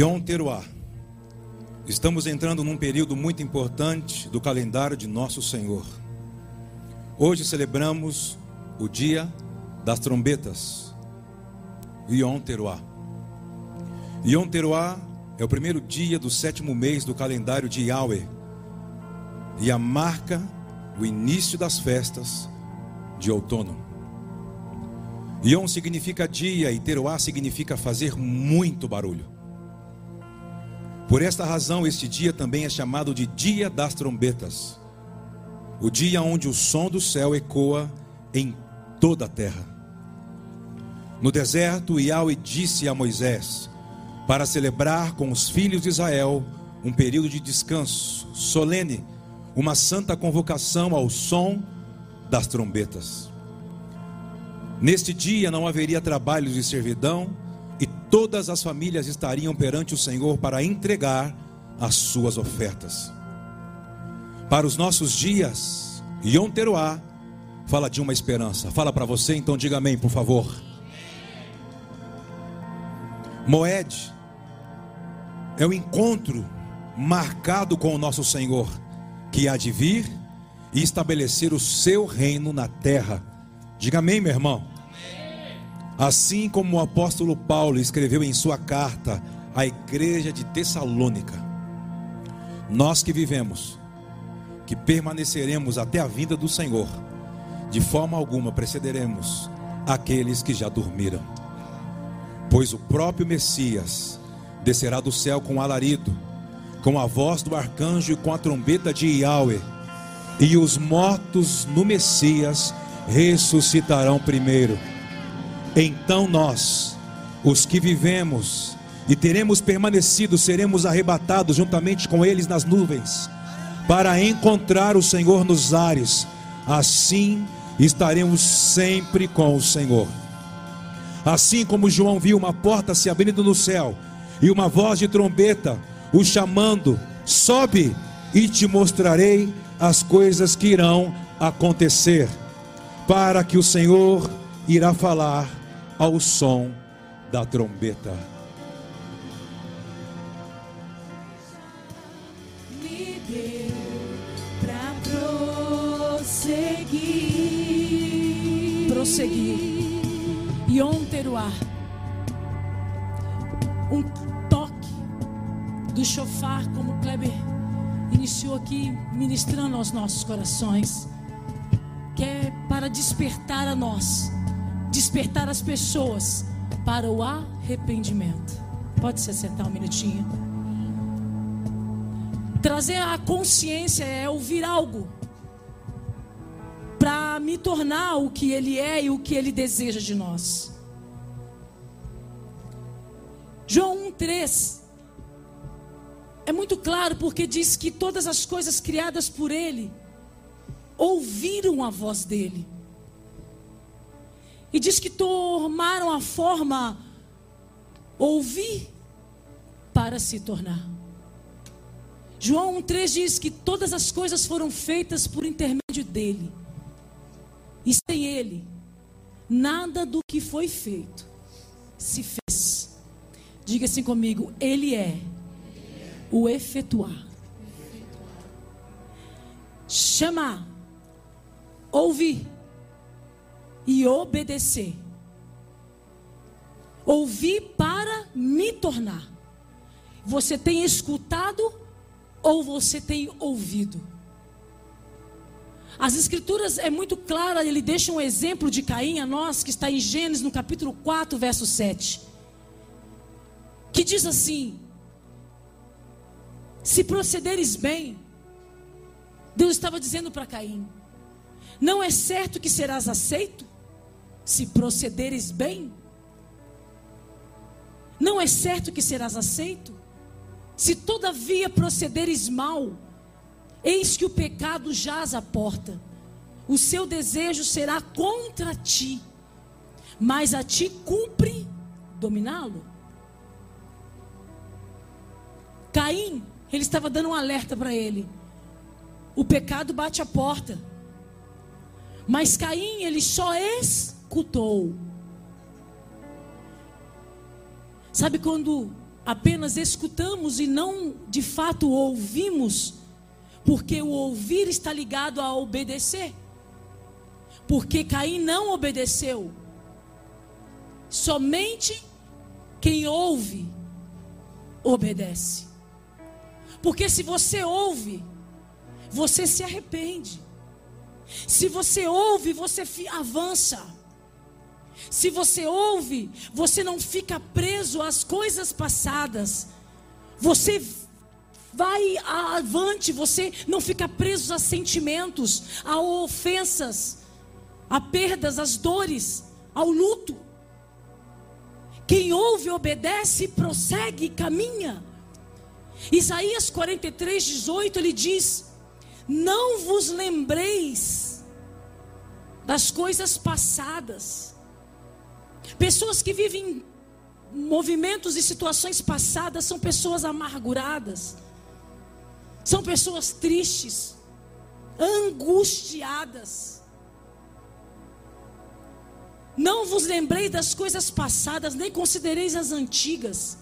Yom Teruah. Estamos entrando num período muito importante do calendário de nosso Senhor. Hoje celebramos o dia das trombetas, Yom Teruah. Yom Teruah é o primeiro dia do sétimo mês do calendário de Yahweh e a marca o início das festas de outono. Yom significa dia e Teruah significa fazer muito barulho. Por esta razão, este dia também é chamado de Dia das Trombetas o dia onde o som do céu ecoa em toda a terra. No deserto, Yahweh disse a Moisés para celebrar com os filhos de Israel um período de descanso solene, uma santa convocação ao som das trombetas. Neste dia não haveria trabalhos de servidão e todas as famílias estariam perante o Senhor para entregar as suas ofertas. Para os nossos dias, Yom Teruah fala de uma esperança. Fala para você, então diga amém, por favor. Moed é o encontro marcado com o nosso Senhor, que há de vir e estabelecer o seu reino na terra. Diga amém, meu irmão. Assim como o apóstolo Paulo escreveu em sua carta à igreja de Tessalônica, nós que vivemos, que permaneceremos até a vinda do Senhor, de forma alguma precederemos aqueles que já dormiram, pois o próprio Messias descerá do céu com alarido, com a voz do arcanjo e com a trombeta de Yahweh, e os mortos no Messias ressuscitarão primeiro. Então nós, os que vivemos e teremos permanecido, seremos arrebatados juntamente com eles nas nuvens, para encontrar o Senhor nos ares. Assim estaremos sempre com o Senhor. Assim como João viu uma porta se abrindo no céu e uma voz de trombeta o chamando: sobe e te mostrarei as coisas que irão acontecer, para que o Senhor irá falar ao som da trombeta. Me deu pra prosseguir. prosseguir. Yom Teruah. Um toque do chofar, como o Kleber iniciou aqui, ministrando aos nossos corações, que é para despertar a nós, despertar as pessoas para o arrependimento. Pode se sentar um minutinho. Trazer a consciência é ouvir algo para me tornar o que Ele é e o que Ele deseja de nós. João 1,3 é muito claro porque diz que todas as coisas criadas por Ele ouviram a voz dele. E diz que tomaram a forma ouvir para se tornar. João 1,3 diz que todas as coisas foram feitas por intermédio dele. E sem ele, nada do que foi feito se fez. Diga assim comigo: Ele é o efetuar. Chamar, ouvir e obedecer. Ouvir para me tornar. Você tem escutado ou você tem ouvido? As escrituras é muito clara, ele deixa um exemplo de Caim a nós, que está em Gênesis no capítulo 4, verso 7. Que diz assim: Se procederes bem, Deus estava dizendo para Caim: Não é certo que serás aceito? Se procederes bem? Não é certo que serás aceito? Se todavia procederes mal, eis que o pecado jaz à porta, o seu desejo será contra ti, mas a ti cumpre dominá-lo. Caim, ele estava dando um alerta para ele. O pecado bate a porta. Mas Caim, ele só escutou. Sabe quando apenas escutamos e não de fato ouvimos, porque o ouvir está ligado a obedecer. Porque Caim não obedeceu. Somente quem ouve obedece. Porque se você ouve, você se arrepende. Se você ouve, você avança. Se você ouve, você não fica preso às coisas passadas. Você vai avante, você não fica preso a sentimentos, a ofensas, a perdas, às dores, ao luto. Quem ouve, obedece, prossegue, caminha. Isaías 43, 18, ele diz: Não vos lembreis das coisas passadas. Pessoas que vivem movimentos e situações passadas são pessoas amarguradas, são pessoas tristes, angustiadas. Não vos lembrei das coisas passadas, nem considereis as antigas.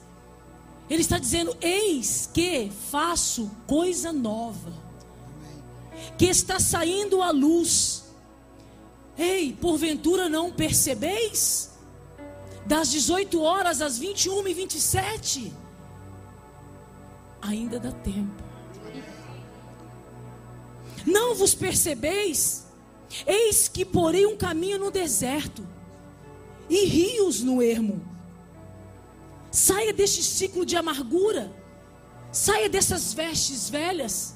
Ele está dizendo: Eis que faço coisa nova, que está saindo à luz. Ei, porventura não percebeis? Das 18 horas às 21 e 27, ainda dá tempo. Não vos percebeis? Eis que porei um caminho no deserto e rios no ermo Saia deste ciclo de amargura. Saia dessas vestes velhas.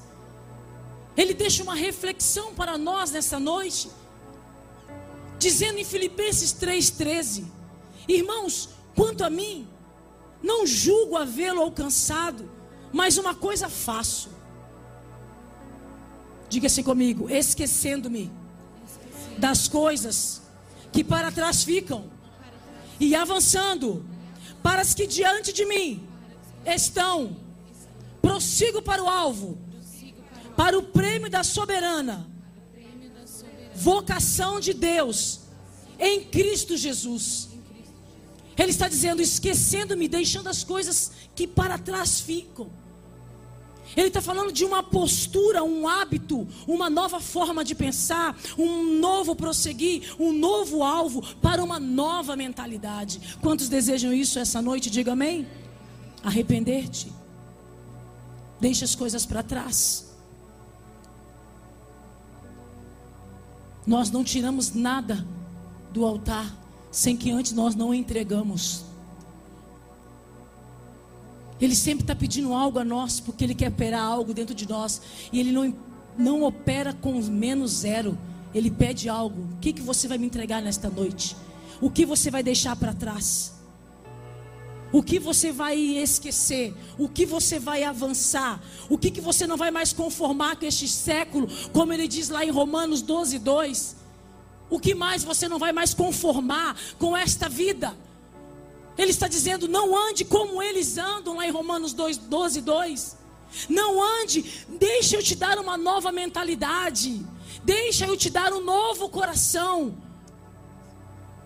Ele deixa uma reflexão para nós nessa noite, dizendo em Filipenses 3,13: Irmãos, quanto a mim, não julgo havê-lo alcançado, mas uma coisa faço. Diga assim comigo: esquecendo-me das coisas que para trás ficam e avançando para as que diante de mim estão. Prossigo para o alvo, para o prêmio da soberana vocação de Deus em Cristo Jesus. Ele está dizendo: esquecendo-me, deixando as coisas que para trás ficam. Ele está falando de uma postura, um hábito, uma nova forma de pensar, um novo prosseguir, um novo alvo para uma nova mentalidade. Quantos desejam isso essa noite? Diga amém. Arrepender-te. Deixa as coisas para trás. Nós não tiramos nada do altar sem que antes nós não entregamos. Ele sempre está pedindo algo a nós, porque Ele quer operar algo dentro de nós. E Ele não, não opera com menos zero. Ele pede algo. O que, que você vai me entregar nesta noite? O que você vai deixar para trás? O que você vai esquecer? O que você vai avançar? O que, que você não vai mais conformar com este século? Como ele diz lá em Romanos 12, 2. O que mais você não vai mais conformar com esta vida? Ele está dizendo: não ande como eles andam, lá em Romanos 2, 12, 2. Não ande, deixa eu te dar uma nova mentalidade. Deixa eu te dar um novo coração.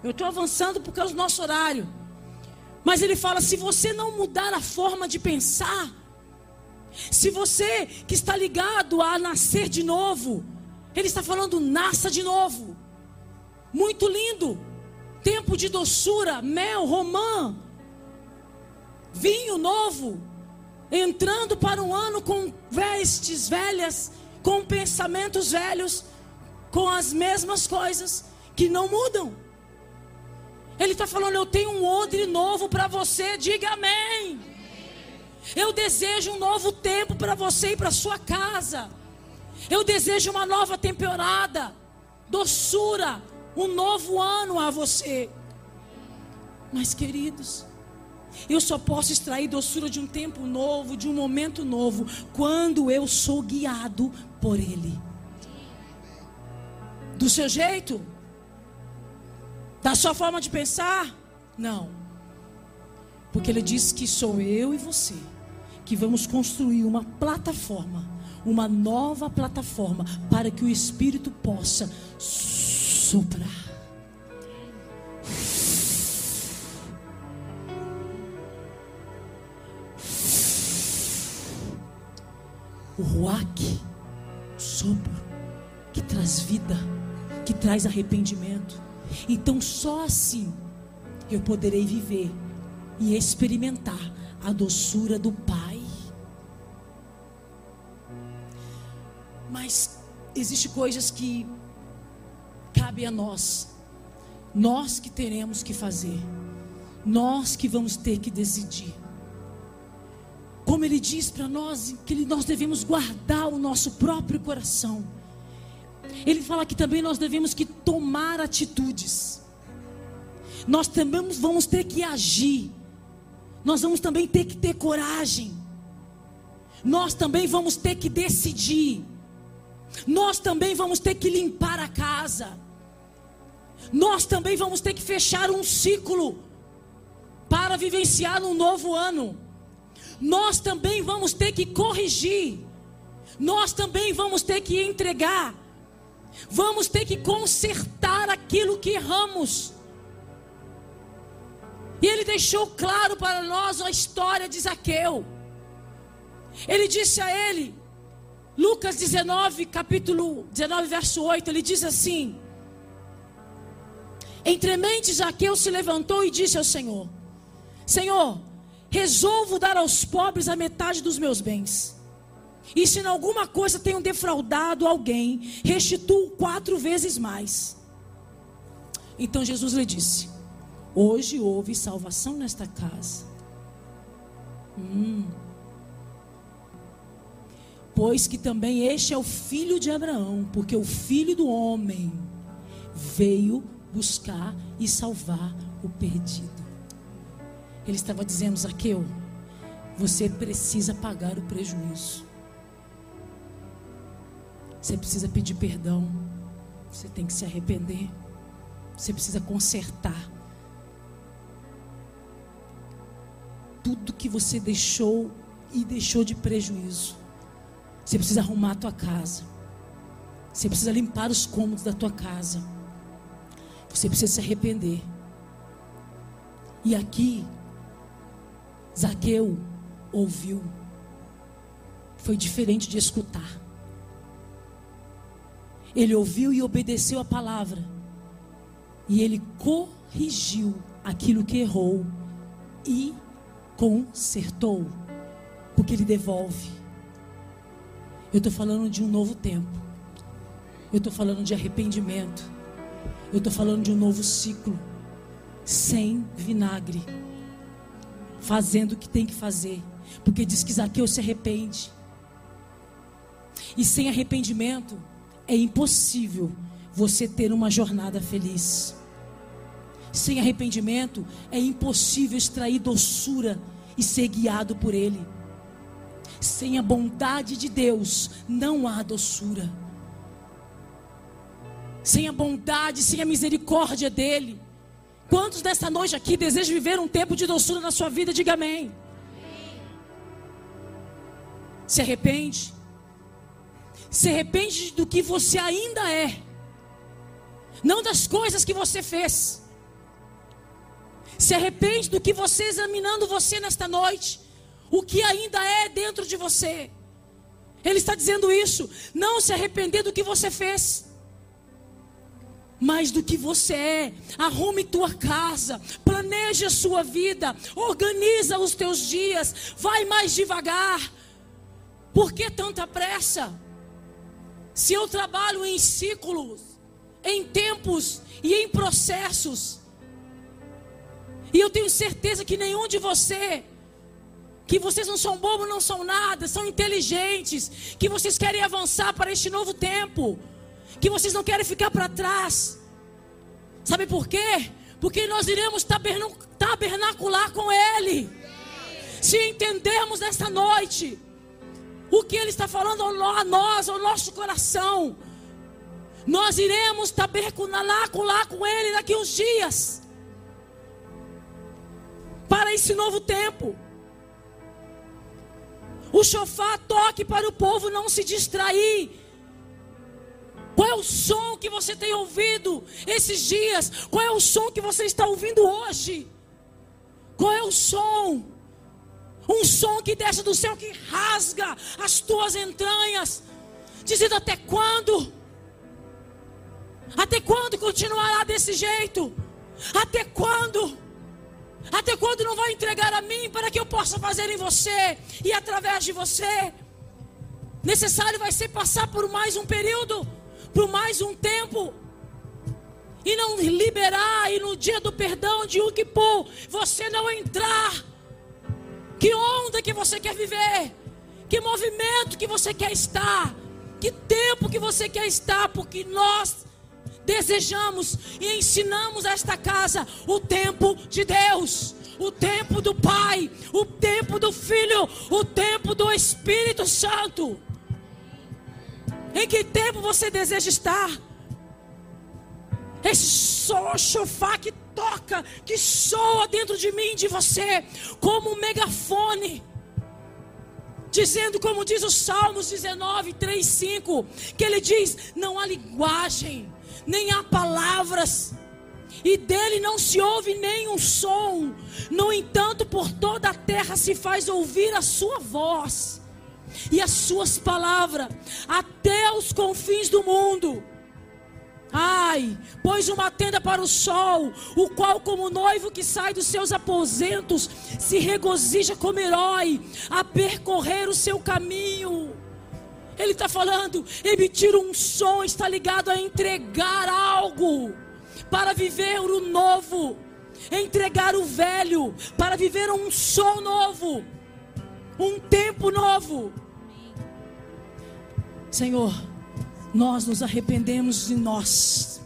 Eu estou avançando por causa do nosso horário. Mas ele fala: se você não mudar a forma de pensar, se você que está ligado a nascer de novo, ele está falando: nasça de novo. Muito lindo tempo de doçura, mel, romã, vinho novo, entrando para um ano com vestes velhas, com pensamentos velhos, com as mesmas coisas que não mudam. Ele está falando: Eu tenho um odre novo para você, diga amém. Eu desejo um novo tempo para você e para sua casa. Eu desejo uma nova temporada, doçura, um novo ano a você. Mas, queridos, eu só posso extrair doçura de um tempo novo, de um momento novo, quando eu sou guiado por Ele. Do seu jeito? Da sua forma de pensar? Não. Porque Ele diz que sou eu e você que vamos construir uma plataforma, uma nova plataforma, para que o Espírito possa sopra. O ruac, sopro, que traz vida, que traz arrependimento. Então só assim eu poderei viver e experimentar a doçura do Pai. Mas existe coisas que cabe a nós. Nós que teremos que fazer. Nós que vamos ter que decidir. Como ele diz para nós que nós devemos guardar o nosso próprio coração. Ele fala que também nós devemos que tomar atitudes. Nós também vamos ter que agir. Nós vamos também ter que ter coragem. Nós também vamos ter que decidir. Nós também vamos ter que limpar a casa. Nós também vamos ter que fechar um ciclo para vivenciar um novo ano. Nós também vamos ter que corrigir. Nós também vamos ter que entregar. Vamos ter que consertar aquilo que erramos. E ele deixou claro para nós a história de Zaqueu. Ele disse a ele, Lucas 19, capítulo 19, verso 8, ele diz assim: Entremente Zaqueu se levantou e disse ao Senhor: Senhor, resolvo dar aos pobres a metade dos meus bens. E se em alguma coisa tenho defraudado alguém, restituo quatro vezes mais. Então Jesus lhe disse: Hoje houve salvação nesta casa. Hum. Pois que também este é o filho de Abraão, porque o filho do homem veio buscar e salvar o perdido. Ele estava dizendo, Zaqueu, você precisa pagar o prejuízo. Você precisa pedir perdão. Você tem que se arrepender. Você precisa consertar. Tudo que você deixou e deixou de prejuízo. Você precisa arrumar a tua casa. Você precisa limpar os cômodos da tua casa. Você precisa se arrepender. E aqui, Zaqueu ouviu. Foi diferente de escutar. Ele ouviu e obedeceu a palavra. E ele corrigiu aquilo que errou e consertou. Porque ele devolve. Eu estou falando de um novo tempo. Eu estou falando de arrependimento. Eu estou falando de um novo ciclo. Sem vinagre. Fazendo o que tem que fazer. Porque diz que Zaqueu se arrepende. E sem arrependimento é impossível você ter uma jornada feliz. Sem arrependimento é impossível extrair doçura e ser guiado por Ele. Sem a bondade de Deus não há doçura sem a bondade, sem a misericórdia dEle. Quantos desta noite aqui desejam viver um tempo de doçura na sua vida? Diga amém. Se arrepende. Se arrepende do que você ainda é. Não das coisas que você fez. Se arrepende do que você examinando você nesta noite. O que ainda é dentro de você. Ele está dizendo isso. Não se arrepender do que você fez mais do que você é. Arrume tua casa, planeje a sua vida, organiza os teus dias, vai mais devagar. Por que tanta pressa? Se eu trabalho em ciclos, em tempos e em processos, e eu tenho certeza que nenhum de você, que vocês não são bobos, não são nada, são inteligentes, que vocês querem avançar para este novo tempo que vocês não querem ficar para trás. Sabe por quê? Porque nós iremos tabernacular com Ele. Se entendermos nesta noite o que Ele está falando a nós, ao nosso coração, nós iremos tabernacular com Ele daqui uns dias. Para esse novo tempo. O chofá toque para o povo não se distrair qual é o som que você tem ouvido esses dias? Qual é o som que você está ouvindo hoje? Qual é o som? Um som que desce do céu que rasga as tuas entranhas, dizendo até quando? Até quando continuará desse jeito? Até quando? Até quando não vai entregar a mim para que eu possa fazer em você e através de você? Necessário vai ser passar por mais um período, por mais um tempo. E não liberar, e no dia do perdão de que você não entrar. Que onda que você quer viver? Que movimento que você quer estar? Que tempo que você quer estar? Porque nós desejamos e ensinamos a esta casa o tempo de Deus, o tempo do Pai, o tempo do Filho, o tempo do Espírito Santo. Em que tempo você deseja estar? Esse sofá que toca, que soa dentro de mim, de você, como um megafone dizendo, como diz o Salmos 19, 3, 5, que ele diz: não há linguagem, nem há palavras, e dele não se ouve nenhum som. No entanto, por toda a terra se faz ouvir a sua voz e as suas palavras até os confins do mundo. Ai, pôs uma tenda para o sol, o qual, como noivo que sai dos seus aposentos, se regozija como herói a percorrer o seu caminho. Ele está falando, emitir um som está ligado a entregar algo para viver o novo, entregar o velho para viver um som novo, um tempo novo. Senhor, nós nos arrependemos de nós.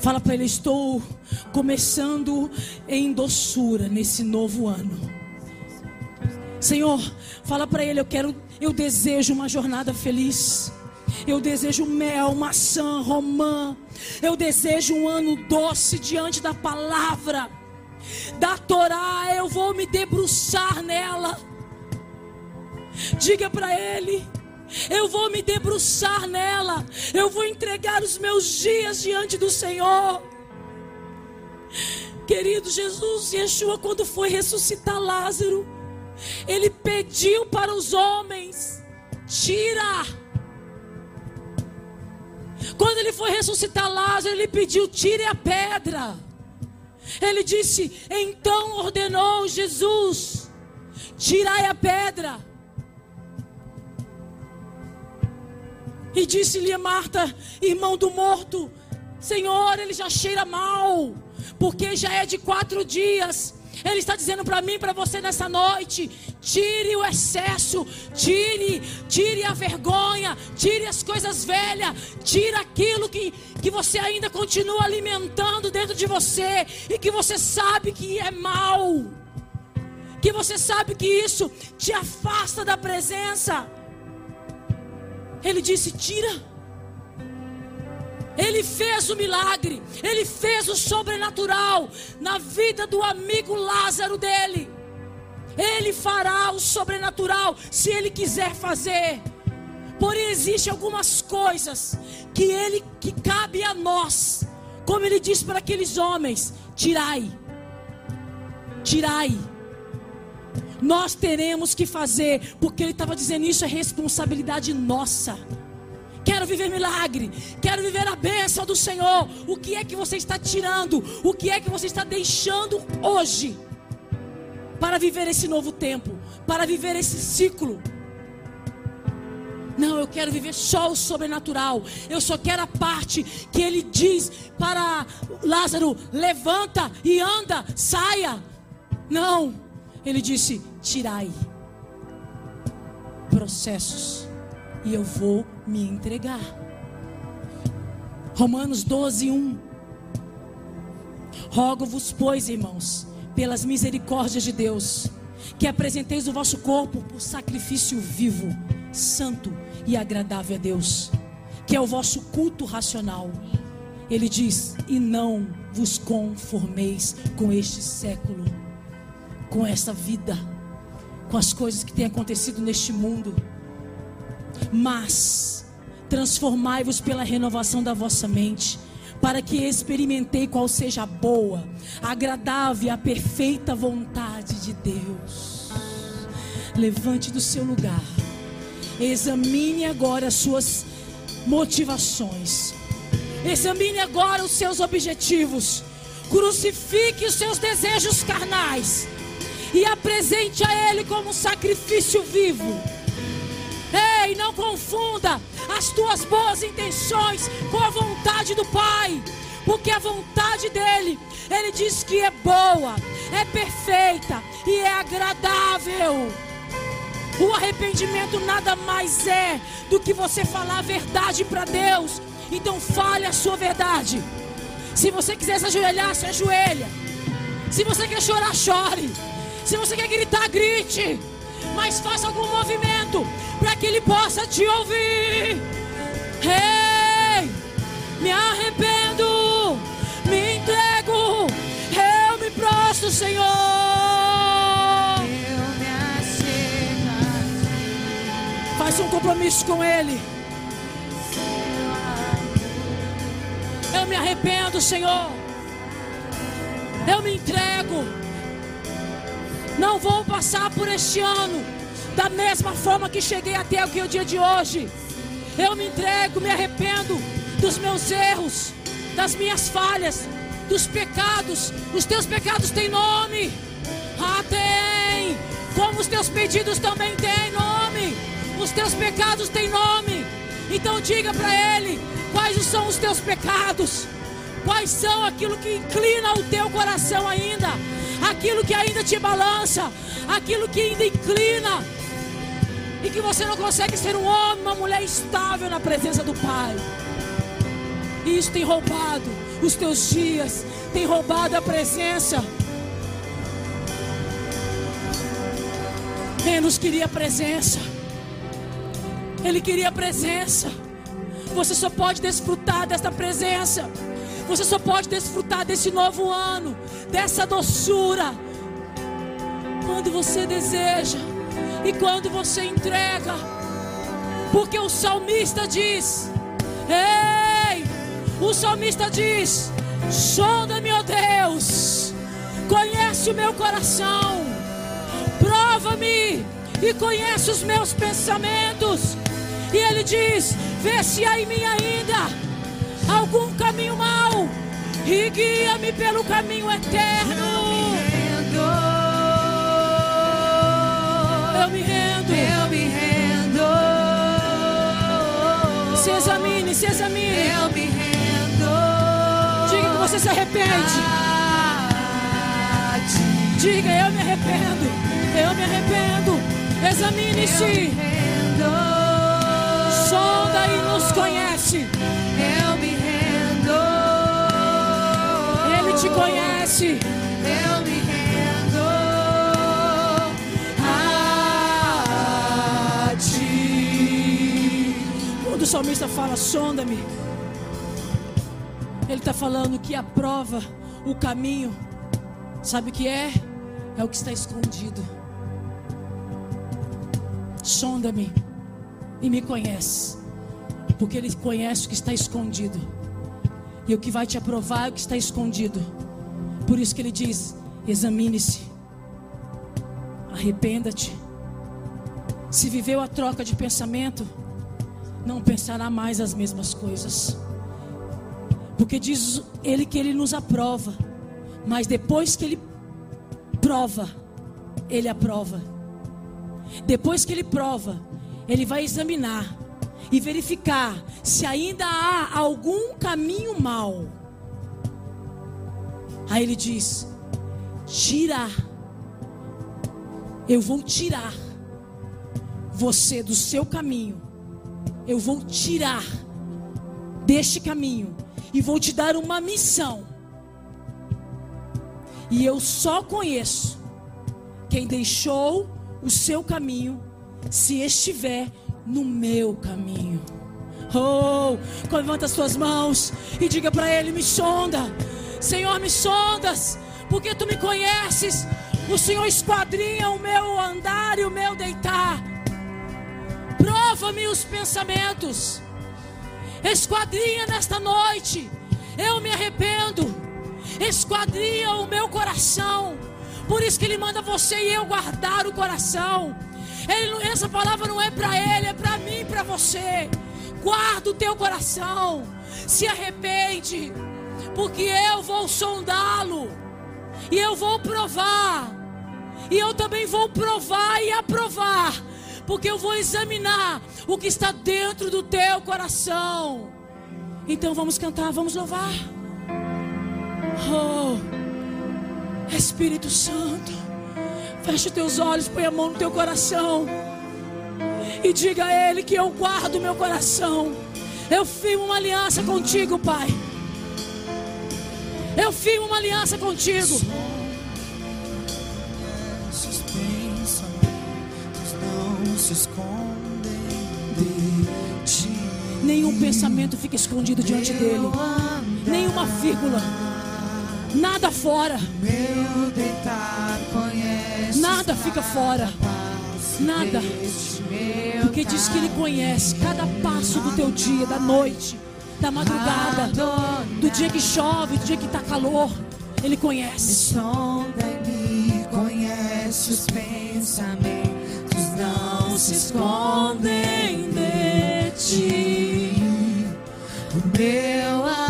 Fala para ele: estou começando em doçura nesse novo ano. Senhor, fala para ele: eu quero eu desejo uma jornada feliz. Eu desejo mel, maçã, romã. Eu desejo um ano doce diante da palavra. Da Torá, eu vou me debruçar nela. Diga para ele: eu vou me debruçar nela. Eu vou entregar os meus dias diante do Senhor. Querido Jesus, Yeshua, quando foi ressuscitar Lázaro, ele pediu para os homens: tira. Quando ele foi ressuscitar Lázaro, ele pediu: tire a pedra. Ele disse: então ordenou Jesus: tirai a pedra. E disse-lhe a Marta, irmão do morto: Senhor, ele já cheira mal, porque já é de quatro dias. Ele está dizendo para mim, para você nessa noite: tire o excesso, tire, tire a vergonha, tire as coisas velhas, tire aquilo que, que você ainda continua alimentando dentro de você e que você sabe que é mal, que você sabe que isso te afasta da presença. Ele disse: tira. Ele fez o milagre, ele fez o sobrenatural na vida do amigo Lázaro dele. Ele fará o sobrenatural se ele quiser fazer. Porém existem algumas coisas que ele que cabe a nós. Como ele disse para aqueles homens: tirai. Tirai. Nós teremos que fazer, porque ele estava dizendo isso é responsabilidade nossa. Quero viver milagre. Quero viver a bênção do Senhor. O que é que você está tirando? O que é que você está deixando hoje? Para viver esse novo tempo. Para viver esse ciclo. Não, eu quero viver só o sobrenatural. Eu só quero a parte que ele diz para Lázaro: levanta e anda, saia. Não, ele disse: tirai processos e eu vou me entregar. Romanos 12, 1. Rogo-vos, pois, irmãos, pelas misericórdias de Deus, que apresenteis o vosso corpo por sacrifício vivo, santo e agradável a Deus, que é o vosso culto racional. Ele diz: E não vos conformeis com este século, com esta vida, com as coisas que têm acontecido neste mundo mas transformai-vos pela renovação da vossa mente, para que experimentei qual seja a boa, agradável e a perfeita vontade de Deus. Levante do seu lugar. Examine agora as suas motivações. Examine agora os seus objetivos. Crucifique os seus desejos carnais e apresente a Ele como um sacrifício vivo. Ei, não confunda as tuas boas intenções com a vontade do Pai, porque a vontade dele, ele diz que é boa, é perfeita e é agradável. O arrependimento nada mais é do que você falar a verdade para Deus. Então fale a sua verdade. Se você quiser se ajoelhar, se ajoelha. Se você quer chorar, chore. Se você quer gritar, grite. Mas faça algum movimento para que Ele possa te ouvir. Ei, me arrependo, me entrego, eu me prostro, Senhor. Faça um compromisso com Ele. Eu me arrependo, Senhor. Eu me entrego. Não vou passar por este ano da mesma forma que cheguei até aqui o dia de hoje. Eu me entrego, me arrependo dos meus erros, das minhas falhas, dos pecados. Os teus pecados têm nome. Ah, tem. Como os teus pedidos também têm nome. Os teus pecados têm nome. Então diga para ele quais são os teus pecados. Quais são aquilo que inclina o teu coração ainda? Aquilo que ainda te balança, aquilo que ainda inclina e que você não consegue ser um homem, uma mulher estável na presença do Pai. E isso tem roubado os teus dias, tem roubado a presença. Menos queria presença. Ele queria presença. Você só pode desfrutar desta presença. Você só pode desfrutar desse novo ano, dessa doçura, quando você deseja e quando você entrega. Porque o salmista diz: Ei, o salmista diz: Sonda-me, ó Deus, conhece o meu coração, prova-me e conhece os meus pensamentos. E ele diz: Vê se há em mim ainda algum caminho mau e guia-me pelo caminho eterno. Eu me rendo. Eu me rendo. Se examine, se examine. Eu me rendo. Diga que você se arrepende. Diga, eu me arrependo. Eu me arrependo. Examine-se. Sonda e nos conhece. Eu me rendo. Ele te conhece. Eu me rendo. A ti. Quando o salmista fala, sonda-me, ele está falando que a prova, o caminho, sabe o que é? É o que está escondido. Sonda-me e me conhece, porque ele conhece o que está escondido, e o que vai te aprovar é o que está escondido. Por isso que ele diz: examine-se, arrependa-te. Se viveu a troca de pensamento, não pensará mais as mesmas coisas. Porque diz ele que ele nos aprova, mas depois que ele prova, ele aprova. Depois que ele prova, ele vai examinar e verificar se ainda há algum caminho mau. Aí ele diz: tirar. Eu vou tirar você do seu caminho. Eu vou tirar deste caminho e vou te dar uma missão. E eu só conheço quem deixou o seu caminho se estiver no meu caminho. Oh, levanta as suas mãos e diga para ele: me sonda, Senhor, me sondas, porque tu me conheces. O Senhor esquadrinha o meu andar e o meu deitar. Prova-me os pensamentos. Esquadrinha nesta noite. Eu me arrependo. Esquadria o meu coração. Por isso que ele manda você e eu guardar o coração. Ele essa palavra não é para ele, é para mim, para você. Guarda o teu coração. Se arrepende, porque eu vou sondá-lo e eu vou provar. E eu também vou provar e aprovar, porque eu vou examinar o que está dentro do teu coração. Então vamos cantar, vamos louvar. Oh, Espírito Santo, feche os teus olhos, põe a mão no teu coração e diga a Ele que eu guardo o meu coração. Eu firmo uma aliança contigo, Pai. Eu firmo uma aliança contigo. Esses pensamentos não se escondem de ti. Nenhum pensamento fica escondido diante dele. Nenhuma vírgula. Nada fora. Meu deitar conhece Nada fica fora. Nada. Porque diz que Ele conhece cada passo do teu dia, da noite, da madrugada, do dia que chove, do dia que está calor. Ele conhece. Conhece os pensamentos, não se escondem de ti. O meu amor.